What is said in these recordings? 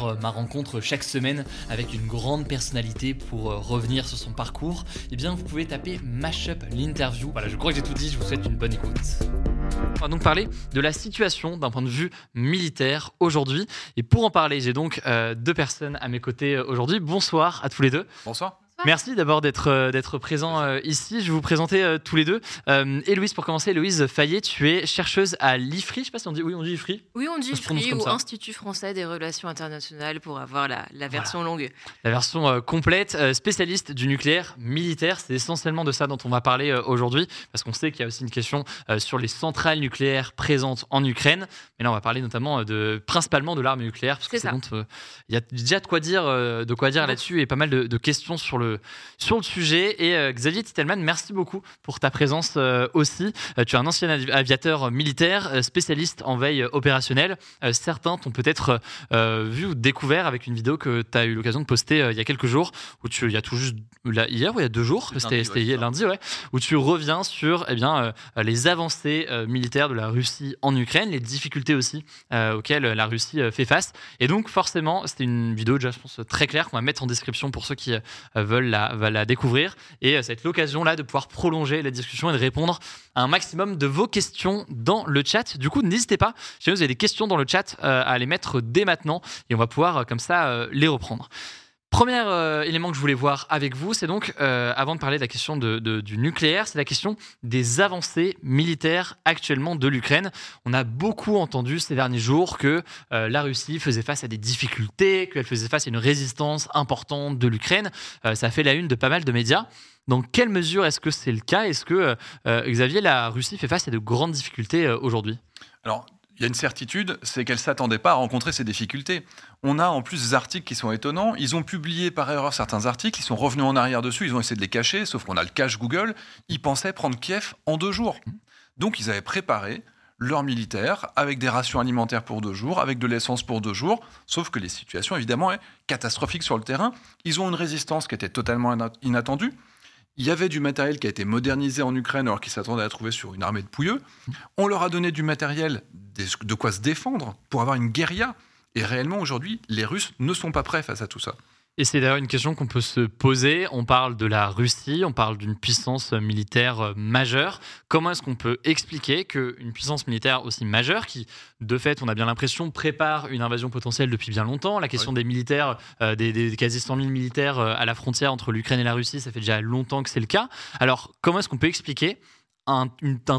euh, ma rencontre chaque semaine avec une grande personnalité pour euh, revenir sur son parcours, eh bien vous pouvez taper Mashup l'interview. Voilà, je crois que j'ai tout dit, je vous souhaite une bonne écoute. On va donc parler de la situation d'un point de vue militaire aujourd'hui. Et pour en parler, j'ai donc euh, deux personnes à mes côtés aujourd'hui. Bonsoir à tous les deux. Bonsoir. Merci d'abord d'être euh, d'être présent euh, ici. Je vais vous présenter euh, tous les deux. Héloïse, pour commencer, Héloïse Fayet, tu es chercheuse à l'IFRI. Je sais pas si on dit oui, on dit IFRI. Oui, on dit IFRI ou Institut français des relations internationales pour avoir la, la version longue. La version complète, spécialiste du nucléaire militaire. C'est essentiellement de ça dont on va parler aujourd'hui parce qu'on sait qu'il y a aussi une question sur les centrales nucléaires présentes en Ukraine. Mais là, on va parler notamment de principalement de l'arme nucléaire parce que il y a déjà de quoi dire, de quoi dire là-dessus et pas mal de, de questions sur le sur le sujet. Et euh, Xavier Titelman, merci beaucoup pour ta présence euh, aussi. Euh, tu es un ancien aviateur militaire, spécialiste en veille opérationnelle. certains t'ont peut-être vu ou découvert avec une vidéo que tu as eu l'occasion de poster il y a quelques jours, où tu, il y a tout juste hier ou il y a deux jours, c'était lundi, lundi, ouais, où tu reviens sur eh bien, les avancées militaires de la Russie en Ukraine, les difficultés aussi auxquelles la Russie fait face. Et donc forcément, c'était une vidéo déjà, je pense, très claire qu'on va mettre en description pour ceux qui veulent la, va la découvrir. Et euh, ça va être l'occasion là de pouvoir prolonger la discussion et de répondre à un maximum de vos questions dans le chat. Du coup, n'hésitez pas, si vous avez des questions dans le chat, euh, à les mettre dès maintenant et on va pouvoir euh, comme ça les reprendre. Premier euh, élément que je voulais voir avec vous, c'est donc, euh, avant de parler de la question du nucléaire, c'est la question des avancées militaires actuellement de l'Ukraine. On a beaucoup entendu ces derniers jours que euh, la Russie faisait face à des difficultés, qu'elle faisait face à une résistance importante de l'Ukraine. ça fait la une de pas mal de médias. Dans quelle mesure est-ce que c'est le cas? Est-ce que, Xavier, la Russie fait face à de grandes difficultés aujourd'hui? Il y a une certitude, c'est qu'elle ne s'attendait pas à rencontrer ces difficultés. On a en plus des articles qui sont étonnants. Ils ont publié par erreur certains articles, ils sont revenus en arrière dessus, ils ont essayé de les cacher, sauf qu'on a le cache Google. Ils pensaient prendre Kiev en deux jours. Donc ils avaient préparé leurs militaires avec des rations alimentaires pour deux jours, avec de l'essence pour deux jours, sauf que les situations évidemment sont catastrophiques sur le terrain. Ils ont une résistance qui était totalement inattendue. Il y avait du matériel qui a été modernisé en Ukraine alors qu'ils s'attendaient à trouver sur une armée de pouilleux. On leur a donné du matériel, de quoi se défendre pour avoir une guérilla. Et réellement, aujourd'hui, les Russes ne sont pas prêts face à tout ça. Et c'est d'ailleurs une question qu'on peut se poser. On parle de la Russie, on parle d'une puissance militaire euh, majeure. Comment est-ce qu'on peut expliquer qu'une puissance militaire aussi majeure, qui de fait, on a bien l'impression, prépare une invasion potentielle depuis bien longtemps, la question des militaires, euh, des, quasi 100 000 militaires euh, à la frontière entre l'Ukraine et la Russie, ça fait déjà longtemps que c'est le cas. Alors, comment est-ce qu'on peut expliquer un,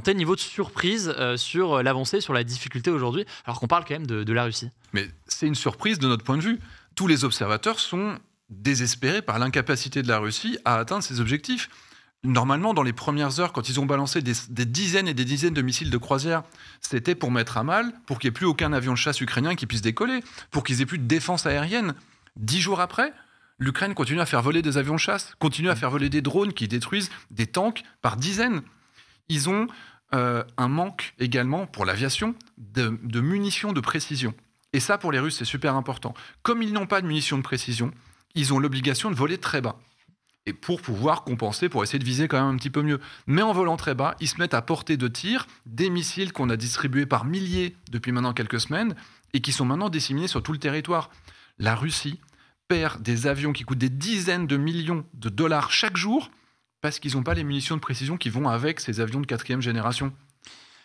tel niveau de surprise sur l'avancée, sur la difficulté aujourd'hui, alors qu'on parle quand même de la Russie Mais c'est une surprise de notre point de vue tous les observateurs sont désespérés par l'incapacité de la Russie à atteindre ses objectifs. Normalement, dans les premières heures, quand ils ont balancé des, dizaines et des dizaines de missiles de croisière, c'était pour mettre à mal, pour qu'il n'y ait plus aucun avion de chasse ukrainien qui puisse décoller, pour qu'ils aient plus de défense aérienne. Dix jours après, l'Ukraine continue à faire voler des avions de chasse, continue à faire voler des drones qui détruisent des tanks par dizaines. Ils ont euh, un manque également pour l'aviation de munitions de précision. Et ça, pour les Russes, c'est super important. Comme ils n'ont pas de munitions de précision, ils ont l'obligation de voler très bas. Et pour pouvoir compenser, pour essayer de viser quand même un petit peu mieux. Mais en volant très bas, ils se mettent à portée de tir des missiles qu'on a distribués par milliers depuis maintenant quelques semaines et qui sont maintenant disséminés sur tout le territoire. La Russie perd des avions qui coûtent des dizaines de millions de dollars chaque jour parce qu'ils n'ont pas les munitions de précision qui vont avec ces avions de quatrième génération.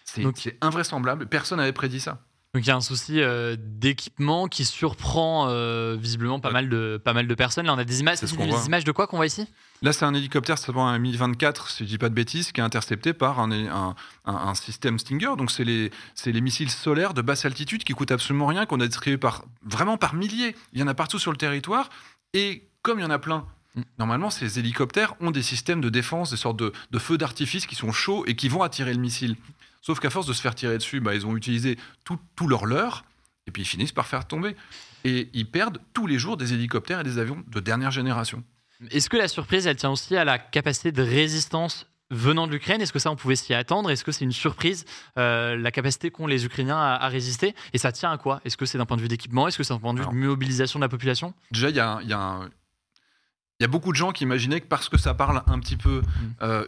C'est invraisemblable. Personne n'avait prédit ça. Donc il y a un souci euh, d'équipement qui surprend euh, visiblement pas, mal de, pas mal de personnes. Là, on a des images. Des images de quoi qu'on voit ici? Là, c'est un hélicoptère, c'est un Mi-24, si je dis pas de bêtises, qui est intercepté par un, un, système Stinger. Donc, c'est les, les, missiles solaires de basse altitude qui coûtent absolument rien, qu'on a distribués par, vraiment par milliers. Il y en a partout sur le territoire. Et comme il y en a plein. Normalement, ces hélicoptères ont des systèmes de défense, des sortes de, de feux d'artifice qui sont chauds et qui vont attirer le missile. Sauf qu'à force de se faire tirer dessus, bah, ils ont utilisé tout, tout leur leurre, et puis ils finissent par faire tomber. Et ils perdent tous les jours des hélicoptères et des avions de dernière génération. Est-ce que la surprise, elle tient aussi à la capacité de résistance venant de l'Ukraine? Est-ce que ça, on pouvait s'y attendre? Est-ce que c'est une surprise, euh, la capacité qu'ont les Ukrainiens à, à résister? Et ça tient à quoi? Est-ce que c'est d'un point de vue d'équipement? Est-ce que c'est d'un point de vue Alors- de mobilisation de la population? Déjà, il y a, il y a un- il y a beaucoup de gens qui imaginaient que parce que ça parle un petit peu euh,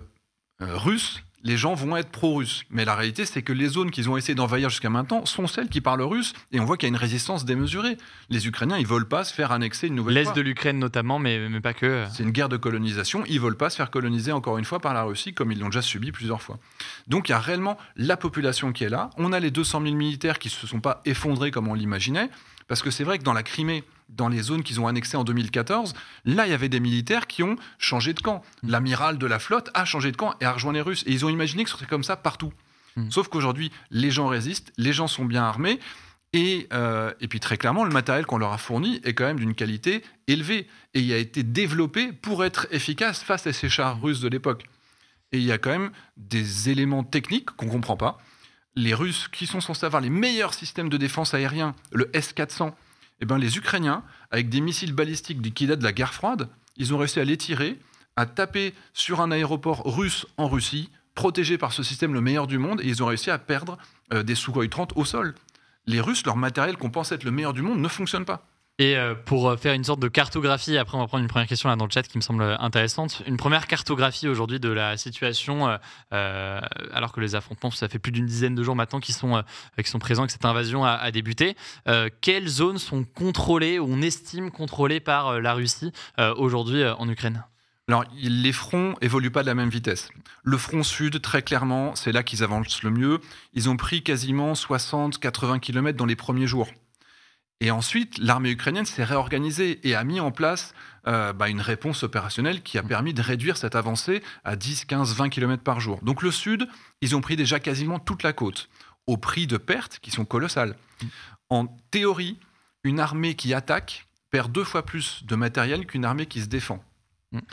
euh, russe, les gens vont être pro-russes. Mais la réalité, c'est que les zones qu'ils ont essayé d'envahir jusqu'à maintenant sont celles qui parlent russe. Et on voit qu'il y a une résistance démesurée. Les Ukrainiens, ils veulent pas se faire annexer une nouvelle L'Est de l'Ukraine notamment, mais, mais pas que. C'est une guerre de colonisation. Ils veulent pas se faire coloniser encore une fois par la Russie, comme ils l'ont déjà subi plusieurs fois. Donc il y a réellement la population qui est là. On a les 200 000 militaires qui se sont pas effondrés comme on l'imaginait. Parce que c'est vrai que dans la Crimée, dans les zones qu'ils ont annexées en 2014, là, il y avait des militaires qui ont changé de camp. L'amiral de la flotte a changé de camp et a rejoint les Russes. Et ils ont imaginé que ce serait comme ça partout. Mm. Sauf qu'aujourd'hui, les gens résistent, les gens sont bien armés. Et, euh, et puis très clairement, le matériel qu'on leur a fourni est quand même d'une qualité élevée. Et il a été développé pour être efficace face à ces chars russes de l'époque. Et il y a quand même des éléments techniques qu'on ne comprend pas. Les Russes, qui sont censés avoir les meilleurs systèmes de défense aérien, le S-400, eh ben les Ukrainiens, avec des missiles balistiques qui datent de la guerre froide, ils ont réussi à les tirer, à taper sur un aéroport russe en Russie, protégé par ce système le meilleur du monde, et ils ont réussi à perdre euh, des Sukhoi 30 au sol. Les Russes, leur matériel qu'on pensait être le meilleur du monde ne fonctionne pas. Et euh, pour euh, faire une sorte de cartographie, après on va prendre une première question là dans le chat qui me semble intéressante. Une première cartographie aujourd'hui de la situation, euh, euh, alors que les affrontements, ça fait plus d'une dizaine de jours maintenant euh, qui sont présents, que cette invasion a, débuté. Euh, quelles zones sont contrôlées ou on estime contrôlées par euh, la Russie euh, aujourd'hui euh, en Ukraine? Alors, les fronts évoluent pas de la même vitesse. Le front sud, très clairement, c'est là qu'ils avancent le mieux. Ils ont pris quasiment 60-80 km dans les premiers jours. Et ensuite, l'armée ukrainienne s'est réorganisée et a mis en place euh, bah, une réponse opérationnelle qui a permis de réduire cette avancée à 10, 15, 20 km par jour. Donc le sud, ils ont pris déjà quasiment toute la côte, au prix de pertes qui sont colossales. En théorie, une armée qui attaque perd deux fois plus de matériel qu'une armée qui se défend.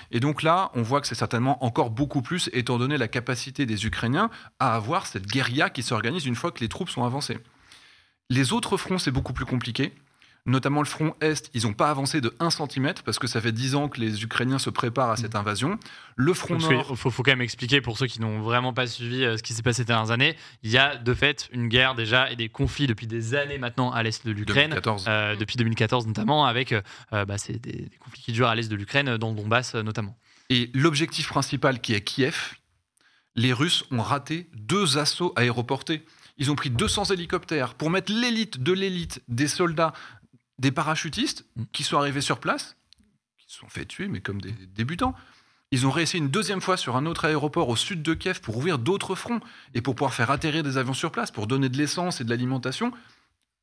Et donc là, on voit que c'est certainement encore beaucoup plus, étant donné la capacité des Ukrainiens à avoir cette guérilla qui s'organise une fois que les troupes sont avancées. Les autres fronts, c'est beaucoup plus compliqué. Notamment le front Est, ils n'ont pas avancé de 1 cm parce que ça fait 10 ans que les Ukrainiens se préparent à cette invasion. Le front Parce Nord, faut, faut quand même expliquer pour ceux qui n'ont vraiment pas suivi euh, ce qui s'est passé ces dernières années. Il y a de fait une guerre déjà et des conflits depuis des années maintenant à l'est de l'Ukraine. 2014. Euh, depuis 2014 notamment, avec euh, bah, des, des conflits qui durent à l'est de l'Ukraine, dans le Donbass notamment. Et l'objectif principal qui est Kiev, les Russes ont raté deux assauts aéroportés. Ils ont pris 200 hélicoptères pour mettre l'élite de l'élite des soldats, des parachutistes Mm. qui sont arrivés sur place, qui se sont fait tuer, mais comme des débutants. Ils ont réussi une deuxième fois sur un autre aéroport au sud de Kiev pour ouvrir d'autres fronts et pour pouvoir faire atterrir des avions sur place, pour donner de l'essence et de l'alimentation.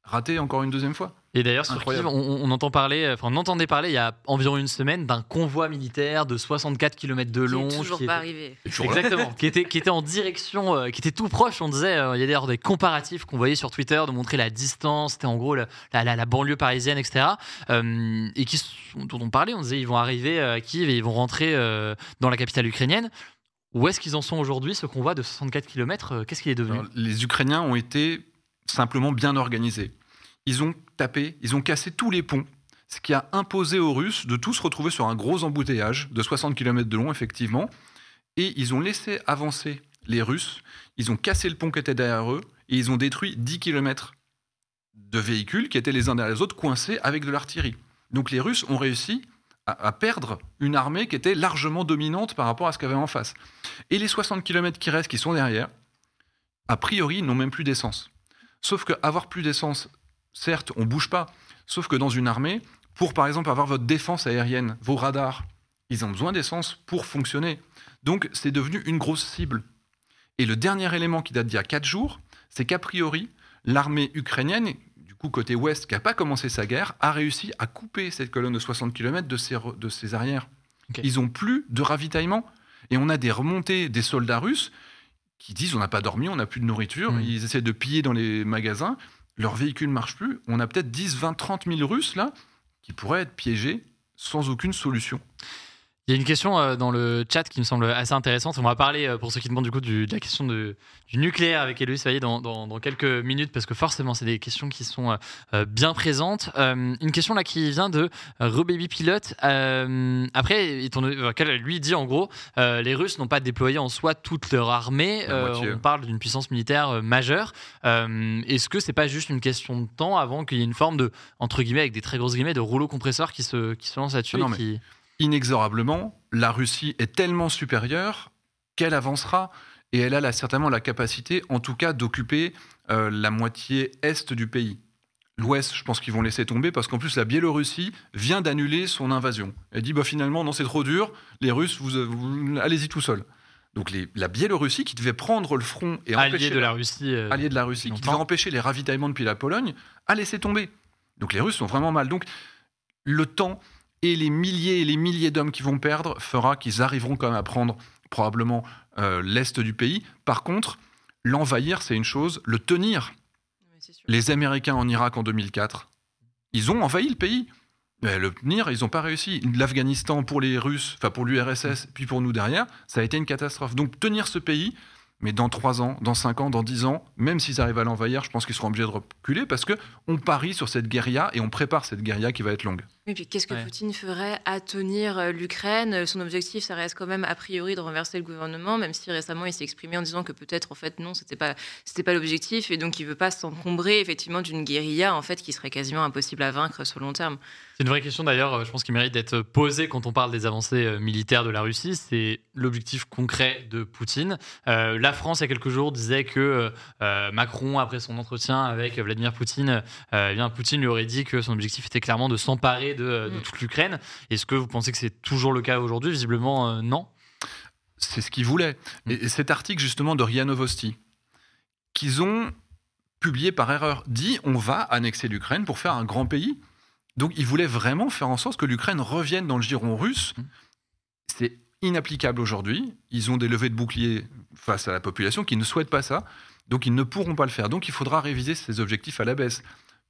Raté encore une deuxième fois. Et d'ailleurs, sur Incroyable. Kiev, on, on entend parler, euh, enfin, on entendait parler il y a environ une semaine d'un convoi militaire de 64 km de Qui long. est toujours qui pas était- arrivé. Exactement, qui était, qui était en direction, euh, qui était tout proche. On disait, euh, il y a d'ailleurs des comparatifs qu'on voyait sur Twitter de montrer la distance, c'était en gros la, la- la- la banlieue parisienne, etc. Euh, et qui, sont- dont on parlait, on disait, ils vont arriver à Kiev et ils vont rentrer euh, dans la capitale ukrainienne. Où est-ce qu'ils en sont aujourd'hui, ce convoi de 64 km Qu'est-ce qu'il est devenu? Alors, les Ukrainiens ont été simplement bien organisés. Ils ont tapé, ils ont cassé tous les ponts, ce qui a imposé aux Russes de tous se retrouver sur un gros embouteillage de 60 km de long, effectivement. Et ils ont laissé avancer les Russes. Ils ont cassé le pont qui était derrière eux et ils ont détruit 10 km de véhicules qui étaient les uns derrière les autres coincés avec de l'artillerie. Donc les Russes ont réussi à, perdre une armée qui était largement dominante par rapport à ce qu'il avait en face. Et les 60 km qui restent, qui sont derrière, a priori, n'ont même plus d'essence. Sauf qu'avoir plus d'essence, certes, on bouge pas. Sauf que dans une armée, pour par exemple avoir votre défense aérienne, vos radars, ils ont besoin d'essence pour fonctionner. Donc c'est devenu une grosse cible. Et le dernier élément qui date d'il y a 4 jours, c'est qu'a priori, l'armée ukrainienne, du coup côté ouest, qui n'a pas commencé sa guerre, a réussi à couper cette colonne de 60 km de ses, re- de ses arrières. Ils ont plus de ravitaillement. Et on a des remontées des soldats russes qui disent on n'a pas dormi, on n'a plus de nourriture, Mm. ils essaient de piller dans les magasins, leurs véhicules ne marchent plus. On a peut-être 10, 20, 30 000 Russes là qui pourraient être piégés sans aucune solution. Il y a une question euh, dans le chat qui me semble assez intéressante. On va parler, euh, pour ceux qui demandent du coup, du- de la question de- du nucléaire avec Héloïse Faillet dans, dans- dans quelques minutes, parce que forcément, c'est des questions qui sont euh, bien présentes. Une question là qui vient de Rebaby Pilote. Après, lui dit en gros, les Russes n'ont pas déployé en soi toute leur armée. On parle d'une puissance militaire majeure. Est-ce que c'est pas juste une question de temps avant qu'il y ait une forme de, entre guillemets, avec des très grosses guillemets, de rouleau compresseur qui se, qui se lance là-dessus Inexorablement, la Russie est tellement supérieure qu'elle avancera et elle a là, certainement la capacité, en tout cas, d'occuper euh, la moitié est du pays. L'ouest, je pense qu'ils vont laisser tomber parce qu'en plus, la Biélorussie vient d'annuler son invasion. Elle dit bah, finalement, non, c'est trop dur, les Russes, vous, vous- allez-y tout seul. Donc les- la Biélorussie, qui devait prendre le front et allié empêcher de la Russie. euh, allié de la Russie, qui devait empêcher les ravitaillements depuis la Pologne, a laissé tomber. Donc les Russes sont vraiment mal. Donc le temps et les milliers et les milliers d'hommes qui vont perdre fera qu'ils arriveront quand même à prendre probablement euh, l'est du pays. Par contre, l'envahir, c'est une chose, le tenir. Les Américains en Irak en 2004, ils ont envahi le pays. Mais le tenir, ils n'ont pas réussi. L'Afghanistan pour les Russes, enfin pour l'URSS, puis pour nous derrière, ça a été une catastrophe. Donc tenir ce pays, mais dans 3 ans, dans 5 ans, dans 10 ans, même s'ils arrivent à l'envahir, je pense qu'ils seront obligés de reculer parce que on parie sur cette guérilla et on prépare cette guérilla qui va être longue. Et puis qu'est-ce que Ouais. Poutine ferait à tenir euh, l'Ukraine? Son objectif, ça reste quand même a priori de renverser le gouvernement, même si récemment il s'est exprimé en disant que peut-être en fait non, c'était pas c'était pas l'objectif et donc il veut pas s'encombrer effectivement d'une guérilla en fait qui serait quasiment impossible à vaincre sur le long terme. C'est une vraie question d'ailleurs, euh, je pense qu'il mérite d'être posée quand on parle des avancées euh, militaires de la Russie. C'est l'objectif concret de Poutine. Euh, la France, il y a quelques jours, disait que euh, Macron, après son entretien avec Vladimir Poutine, euh, eh bien, Poutine lui aurait dit que son objectif était clairement de s'emparer de, de Mm. toute l'Ukraine. Est-ce que vous pensez que c'est toujours le cas aujourd'hui? Visiblement, euh, non. C'est ce qu'ils voulaient. Mm. Et, et cet article justement de RIA Novosti, qu'ils ont publié par erreur, dit on va annexer l'Ukraine pour faire un grand pays. Donc ils voulaient vraiment faire en sorte que l'Ukraine revienne dans le giron russe. Mm. C'est inapplicable aujourd'hui. Ils ont des levées de boucliers face à la population qui ne souhaite pas ça. Donc ils ne pourront pas le faire. Donc il faudra réviser ces objectifs à la baisse.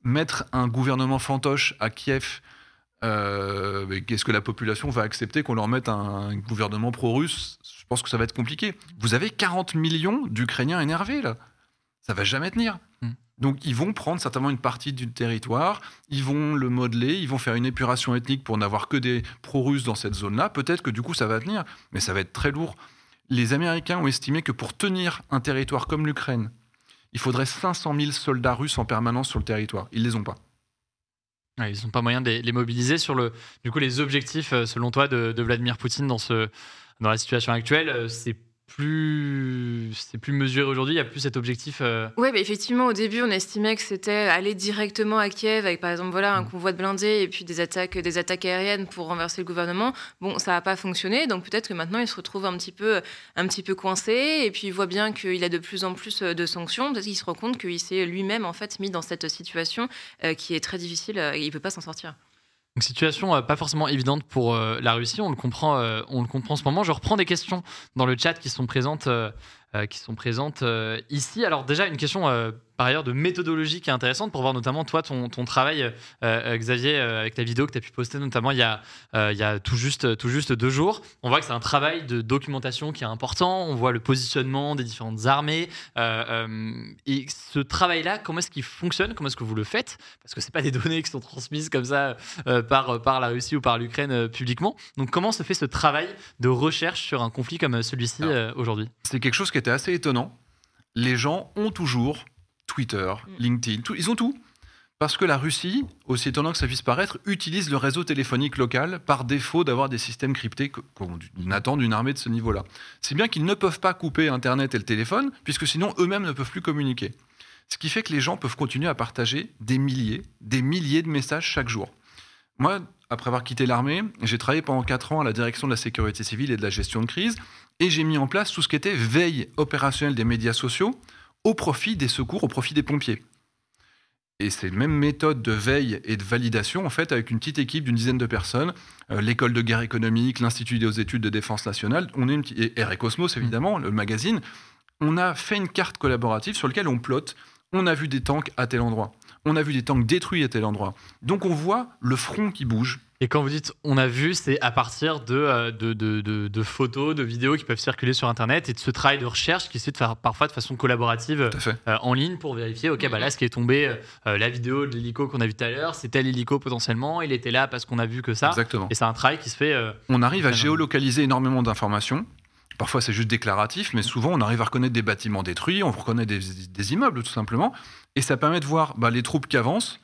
Mettre un gouvernement fantoche à Kiev, euh, qu'est-ce que la population va accepter qu'on leur mette un gouvernement pro-russe? Je pense que ça va être compliqué. Vous avez 40 millions d'Ukrainiens énervés là. Ça va jamais tenir. Mm. Donc ils vont prendre certainement une partie du territoire, ils vont le modeler, ils vont faire une épuration ethnique pour n'avoir que des pro-russes dans cette zone-là. Peut-être que du coup ça va tenir, mais ça va être très lourd. Les Américains ont estimé que pour tenir un territoire comme l'Ukraine, il faudrait 500 000 soldats russes en permanence sur le territoire. Ils les ont pas. Ils n'ont pas moyen de les, les mobiliser sur le, du coup, les objectifs, euh, selon toi, de, de Vladimir Poutine dans, ce, dans la situation actuelle. euh, C'est plus, c'est plus mesuré aujourd'hui. Il n'y a plus cet objectif. euh, Oui, bah effectivement, au début, on estimait que c'était aller directement à Kiev avec, par exemple, voilà, un Mm. convoi de blindés et puis des attaques, des attaques aériennes pour renverser le gouvernement. Bon, ça n'a pas fonctionné, donc peut-être que maintenant, il se retrouve un petit peu, un petit peu coincé et puis il voit bien qu'il a de plus en plus de sanctions. Peut-être qu'il se rend compte qu'il s'est lui-même en fait mis dans cette situation euh, qui est très difficile euh, et il ne peut pas s'en sortir. Donc situation euh, pas forcément évidente pour euh, la Russie, on le comprend, euh, on le comprend en ce moment. Je reprends des questions dans le chat qui sont présentes, qui sont présentes ici. Alors déjà une question par ailleurs de méthodologie qui est intéressante pour voir notamment toi ton, ton travail, euh, euh, Xavier, euh, avec la vidéo que tu as pu poster notamment il y a, euh, il y a tout juste tout juste deux jours. On voit que c'est un travail de documentation qui est important. On voit le positionnement des différentes armées euh, et ce travail-là, comment est-ce qu'il fonctionne? Comment est-ce que vous le faites? Parce que c'est pas des données qui sont transmises comme ça par, par la Russie ou par l'Ukraine publiquement. Donc comment se fait ce travail de recherche sur un conflit comme celui-ci aujourd'hui? C'est quelque chose qui était assez étonnant. Les gens ont toujours Twitter, Mm. LinkedIn, tout- ils ont tout. Parce que la Russie, aussi étonnant que ça puisse paraître, utilise le réseau téléphonique local par défaut d'avoir des systèmes cryptés qu'on attend d'une armée de ce niveau-là. C'est bien qu'ils ne peuvent pas couper Internet et le téléphone, puisque sinon eux-mêmes ne peuvent plus communiquer. Ce qui fait que les gens peuvent continuer à partager des milliers, des milliers de messages chaque jour. Moi, après avoir quitté l'armée, j'ai travaillé pendant 4 ans à la direction de la sécurité civile et de la gestion de crise, et j'ai mis en place tout ce qui était veille opérationnelle des médias sociaux au profit des secours, au profit des pompiers. Et ces mêmes méthodes de veille et de validation, en fait, avec une petite équipe d'une dizaine de personnes, euh, l'école de guerre économique, l'Institut des études de défense nationale, on est une et Cosmos évidemment, le magazine, on a fait une carte collaborative sur laquelle on plotte, on a vu des tanks à tel endroit, On a vu des tanks détruits à tel endroit. Donc on voit le front qui bouge. Et quand vous dites on a vu, c'est à partir de, euh, de, de, de- de photos, de vidéos qui peuvent circuler sur Internet et de ce travail de recherche qui se fait de faire parfois de façon collaborative euh, en ligne pour vérifier, ok, bah là, ce qui est tombé, euh, la vidéo de l'hélico qu'on a vu tout à l'heure, c'est tel hélico potentiellement, il était là parce qu'on a vu que ça. Exactement. Et c'est un travail qui se fait. euh, On arrive à géolocaliser énormément d'informations. Parfois, c'est juste déclaratif, mais souvent, on arrive à reconnaître des bâtiments détruits, on reconnaît des, des immeubles, tout simplement. Et ça permet de voir bah, les troupes qui avancent.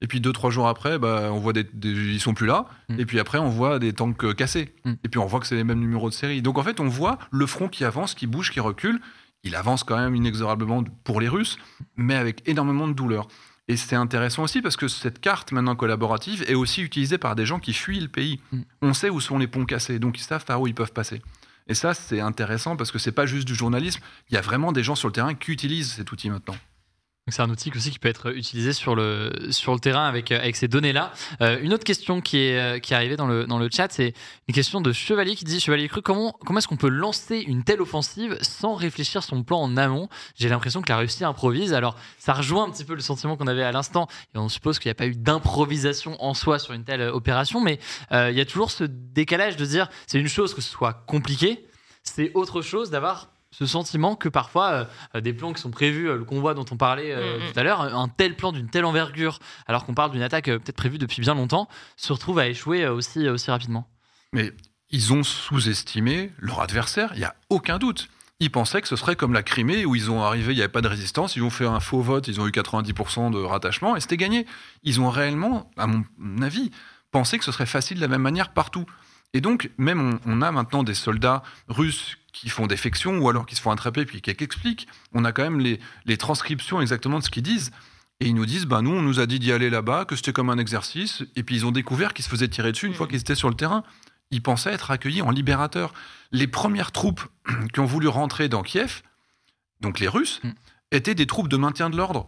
Et puis, deux, trois jours après, bah, on voit des, des- ils sont plus là. Mm. Et puis après, on voit des tanks euh, cassés. Mm. Et puis, on voit que c'est les mêmes numéros de série. Donc, en fait, on voit le front qui avance, qui bouge, qui recule. Il avance quand même inexorablement pour les Russes, mais avec énormément de douleur. Et c'est intéressant aussi parce que cette carte maintenant collaborative est aussi utilisée par des gens qui fuient le pays. Mm. On sait où sont les ponts cassés, donc ils savent par où ils peuvent passer. Et ça, c'est intéressant parce que c'est pas juste du journalisme. Il y a vraiment des gens sur le terrain qui utilisent cet outil maintenant. C'est un outil aussi qui peut être utilisé sur le, sur le terrain avec, avec ces données-là. Euh, une autre question qui est, euh, qui est arrivée dans le, dans le chat, c'est une question de Chevalier qui dit Chevalier Cru, comment, comment est-ce qu'on peut lancer une telle offensive sans réfléchir son plan en amont? J'ai l'impression que la Russie improvise. Alors ça rejoint un petit peu le sentiment qu'on avait à l'instant et on suppose qu'il n'y a pas eu d'improvisation en soi sur une telle euh, opération, mais il y a toujours ce décalage de dire c'est une chose que ce soit compliqué, c'est autre chose d'avoir ce sentiment que parfois euh, des plans qui sont prévus, euh, le convoi dont on parlait euh, Mhm. tout à l'heure, un tel plan d'une telle envergure, alors qu'on parle d'une attaque euh, peut-être prévue depuis bien longtemps, se retrouve à échouer euh, aussi, aussi rapidement. Mais ils ont sous-estimé leur adversaire, il n'y a aucun doute. Ils pensaient que ce serait comme la Crimée où ils ont arrivé, il n'y avait pas de résistance, ils ont fait un faux vote, ils ont eu 90% de rattachement et c'était gagné. Ils ont réellement, à mon avis, pensé que ce serait facile de la même manière partout. Et donc, même on, on a maintenant des soldats russes qui font défection ou alors qui se font attraper puis qui expliquent. On a quand même les, les transcriptions exactement de ce qu'ils disent. Et ils nous disent, bah nous, on nous a dit d'y aller là-bas, que c'était comme un exercice. Et puis ils ont découvert qu'ils se faisaient tirer dessus une fois qu'ils étaient sur le terrain. Ils pensaient être accueillis en libérateurs. Les premières troupes qui ont voulu rentrer dans Kiev, donc les Russes, Mm. étaient des troupes de maintien de l'ordre.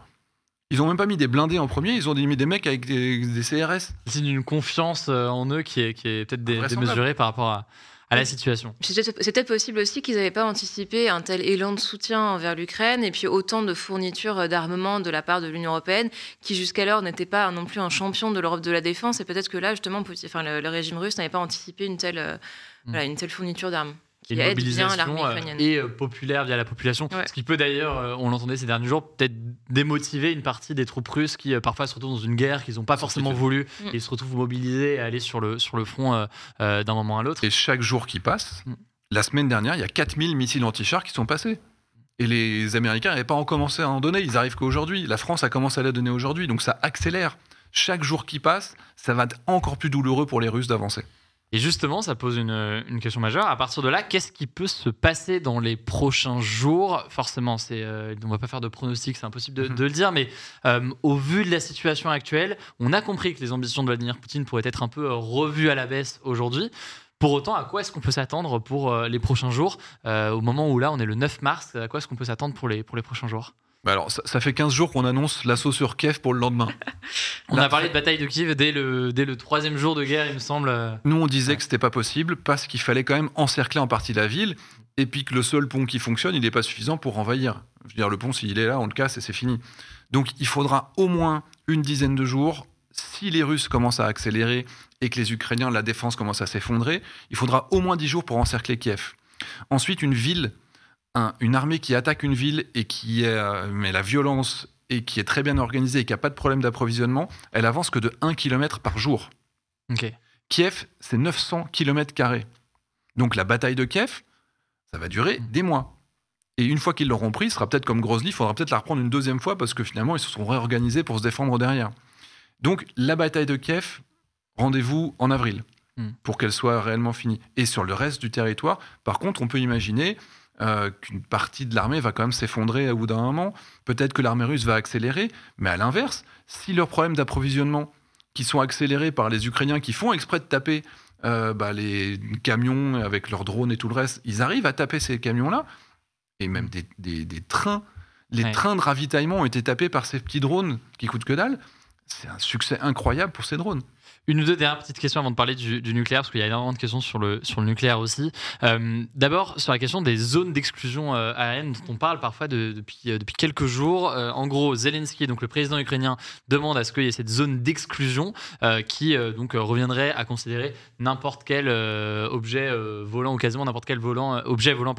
Ils n'ont même pas mis des blindés en premier, ils ont mis des mecs avec des, des CRS. C'est une confiance euh, en eux qui est, qui est peut-être dé- démesurée par rapport à, à la situation. C'est peut-être possible aussi qu'ils n'avaient pas anticipé un tel élan de soutien envers l'Ukraine et puis autant de fournitures euh, d'armement de la part de l'Union européenne qui jusqu'alors n'était pas non plus un champion de l'Europe de la défense et peut-être que là justement enfin, le, le régime russe n'avait pas anticipé une telle, euh, Mm. voilà, une telle fourniture d'armes qui une aide bien mobilisation euh, et euh, populaire via la population. Ouais. Ce qui peut d'ailleurs, euh, on l'entendait ces derniers jours, peut-être démotiver une partie des troupes russes qui euh, parfois se retrouvent dans une guerre qu'ils n'ont pas forcément voulu Mm. et se retrouvent mobilisés à aller sur le, sur le front euh, euh, d'un moment à l'autre. Et chaque jour qui passe, Mm. la semaine dernière, il y a 4000 missiles anti-chars qui sont passés. Et les Américains n'avaient pas encore commencé à en donner, ils arrivent qu'aujourd'hui. La France a commencé à la donner aujourd'hui, donc ça accélère. Chaque jour qui passe, ça va être encore plus douloureux pour les Russes d'avancer. Et justement, ça pose une, une question majeure. À partir de là, qu'est-ce qui peut se passer dans les prochains jours? Forcément, c'est, euh, on ne va pas faire de pronostics, c'est impossible de, Mhm. de le dire, mais euh, au vu de la situation actuelle, on a compris que les ambitions de Vladimir Poutine pourraient être un peu euh, revues à la baisse aujourd'hui. Pour autant, à quoi est-ce qu'on peut s'attendre pour les prochains jours? Euh, Au moment où là, on est le 9 mars, à quoi est-ce qu'on peut s'attendre pour les, pour les prochains jours? Bah alors, ça, ça fait 15 jours qu'on annonce l'assaut sur Kiev pour le lendemain. On Là, a parlé de bataille de Kiev dès le, dès le troisième jour de guerre, il me semble. Nous, on disait que c'était pas possible parce qu'il fallait quand même encercler en partie la ville et puis que le seul pont qui fonctionne, il n'est pas suffisant pour envahir. Je veux dire, le pont, s'il est là, on le casse et c'est fini. Donc, il faudra au moins une dizaine de jours. Si les Russes commencent à accélérer et que les Ukrainiens, la défense commence à s'effondrer, il faudra au moins dix jours pour encercler Kiev. Ensuite, une ville, un- une armée qui attaque une ville et qui est, euh, la violence et qui est très bien organisée et qui n'a pas de problème d'approvisionnement, elle avance que de 1 km par jour. Kiev, c'est 900 km. Donc la bataille de Kiev, ça va durer Mm. des mois. Et une fois qu'ils l'auront pris, ce sera peut-être comme Grozny, il faudra peut-être la reprendre une deuxième fois parce que finalement, ils se sont réorganisés pour se défendre derrière. Donc la bataille de Kiev, rendez-vous en avril Mm. pour qu'elle soit réellement finie. Et sur le reste du territoire, par contre, on peut imaginer euh, qu'une partie de l'armée va quand même s'effondrer au bout d'un moment. Peut-être que l'armée russe va accélérer, mais à l'inverse, si leurs problèmes d'approvisionnement, qui sont accélérés par les Ukrainiens qui font exprès de taper euh, bah, les camions avec leurs drones et tout le reste, ils arrivent à taper ces camions-là, et même des, des- des trains. Les Ouais. trains de ravitaillement ont été tapés par ces petits drones qui coûtent que dalle. c'est un succès incroyable pour ces drones. Une ou deux dernières petites questions avant de parler du, nucléaire, parce qu'il y a énormément de questions sur le, sur le nucléaire aussi. Euh, d'abord, sur la question des zones d'exclusion euh, aérienne dont on parle parfois depuis, euh, depuis quelques jours. en gros, Zelensky, donc le président ukrainien, demande à ce qu'il y ait cette zone d'exclusion qui donc reviendrait à considérer n'importe quel objet volant, ou quasiment n'importe quel volant, objet volant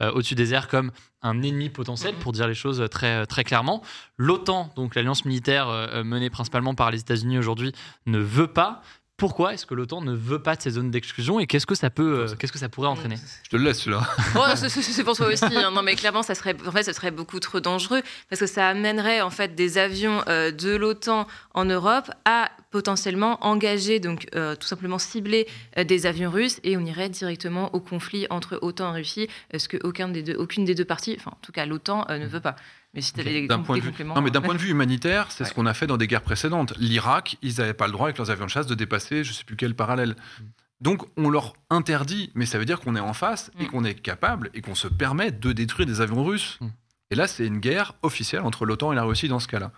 au-dessus des airs comme un ennemi potentiel, pour dire les choses très, très clairement. L'OTAN, donc l'alliance militaire menée principalement par les États-Unis aujourd'hui, ne veut pas pourquoi est-ce que l'OTAN ne veut pas de ces zones d'exclusion et qu'est-ce que ça peut, euh, qu'est-ce que ça pourrait entraîner? Je te le laisse là. Oh, c'est pour toi aussi. Hein. Non, mais clairement, ça serait, en fait, ça serait beaucoup trop dangereux parce que ça amènerait en fait des avions euh, de l'OTAN en Europe à potentiellement engager, donc euh, tout simplement cibler des avions russes et on irait directement au conflit entre OTAN et Russie, ce que aucun des deux, aucune des deux parties, enfin en tout cas l'OTAN, ne veut pas? Mais si d'un point, de vue... non, mais d'un point de vue humanitaire, c'est ce qu'on a fait dans des guerres précédentes. L'Irak, ils n'avaient pas le droit avec leurs avions de chasse de dépasser, je ne sais plus quel parallèle. Mm. Donc on leur interdit, mais ça veut dire qu'on est en face et mm. qu'on est capable et qu'on se permet de détruire des avions russes. Mm. Et là, c'est une guerre officielle entre l'OTAN et la Russie dans ce cas-là.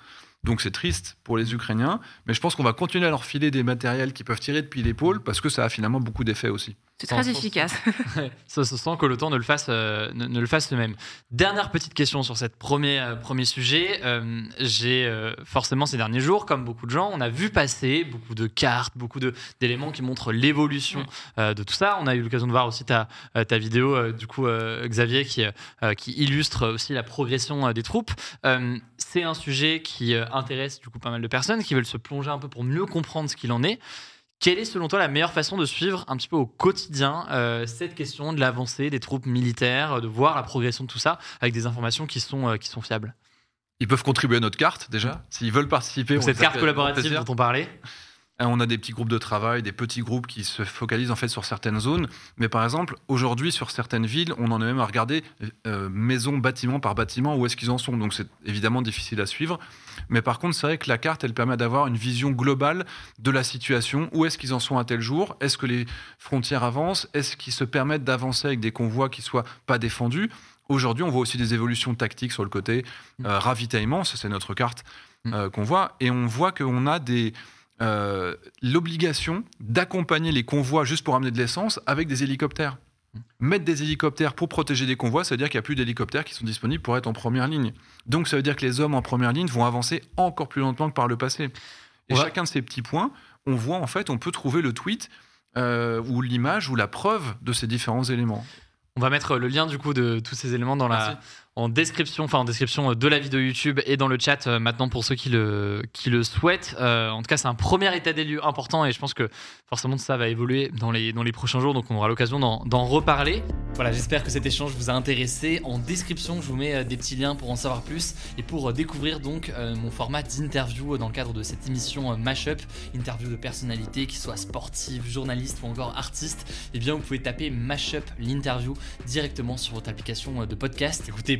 Donc c'est triste pour les Ukrainiens, mais je pense qu'on va continuer à leur filer des matériels qui peuvent tirer depuis l'épaule parce que ça a finalement beaucoup d'effets aussi. C'est très efficace. ça se sent que l'OTAN ne le fasse, euh, ne, le fasse même. Dernière petite question sur cette premier, euh, premier sujet. Euh, j'ai forcément ces derniers jours, comme beaucoup de gens, on a vu passer beaucoup de cartes, beaucoup d'éléments qui montrent l'évolution de tout ça. On a eu l'occasion de voir aussi ta, ta vidéo, du coup, Xavier, qui, qui illustre aussi la progression des troupes. C'est un sujet qui intéresse du coup pas mal de personnes qui veulent se plonger un peu pour mieux comprendre ce qu'il en est. Quelle est selon toi la meilleure façon de suivre un petit peu au quotidien euh, cette question de l'avancée des troupes militaires, de voir la progression de tout ça avec des informations qui sont, euh, qui sont fiables? Ils peuvent contribuer à notre carte déjà, s'ils veulent participer. cette carte collaborative dont on parlait on a des petits groupes de travail, des petits groupes qui se focalisent en fait sur certaines zones. Mais par exemple, aujourd'hui, sur certaines villes, on en est même à regarder euh, maison, bâtiment par bâtiment, où est-ce qu'ils en sont. Donc c'est évidemment difficile à suivre. Mais par contre, c'est vrai que la carte, elle permet d'avoir une vision globale de la situation. Où est-ce qu'ils en sont à tel jour? Est-ce que les frontières avancent? Est-ce qu'ils se permettent d'avancer avec des convois qui soient pas défendus? Aujourd'hui, on voit aussi des évolutions tactiques sur le côté euh, ravitaillement. Ça, c'est notre carte mm. qu'on voit. Et on voit qu'on a des euh, l'obligation d'accompagner les convois juste pour amener de l'essence avec des hélicoptères. Mettre des hélicoptères pour protéger des convois, ça veut dire qu'il n'y a plus d'hélicoptères qui sont disponibles pour être en première ligne. Donc ça veut dire que les hommes en première ligne vont avancer encore plus lentement que par le passé. Et chacun de ces petits points, on voit en fait, on peut trouver le tweet euh, ou l'image ou la preuve de ces différents éléments. On va mettre le lien du coup de tous ces éléments dans la, en description, enfin en description de la vidéo YouTube et dans le chat euh, maintenant pour ceux qui le, qui le souhaitent. Euh, en tout cas, c'est un premier état des lieux important et je pense que forcément ça va évoluer dans les, dans les prochains jours, donc on aura l'occasion d'en reparler. Voilà, j'espère que cet échange vous a intéressé. En description, je vous mets euh, des petits liens pour en savoir plus et pour découvrir donc mon format d'interview dans le cadre de cette émission Mashup, interview de personnalités qui soient sportives, journalistes ou encore artistes. Eh bien, vous pouvez taper Mashup l'interview directement sur votre application de podcast. Écoutez,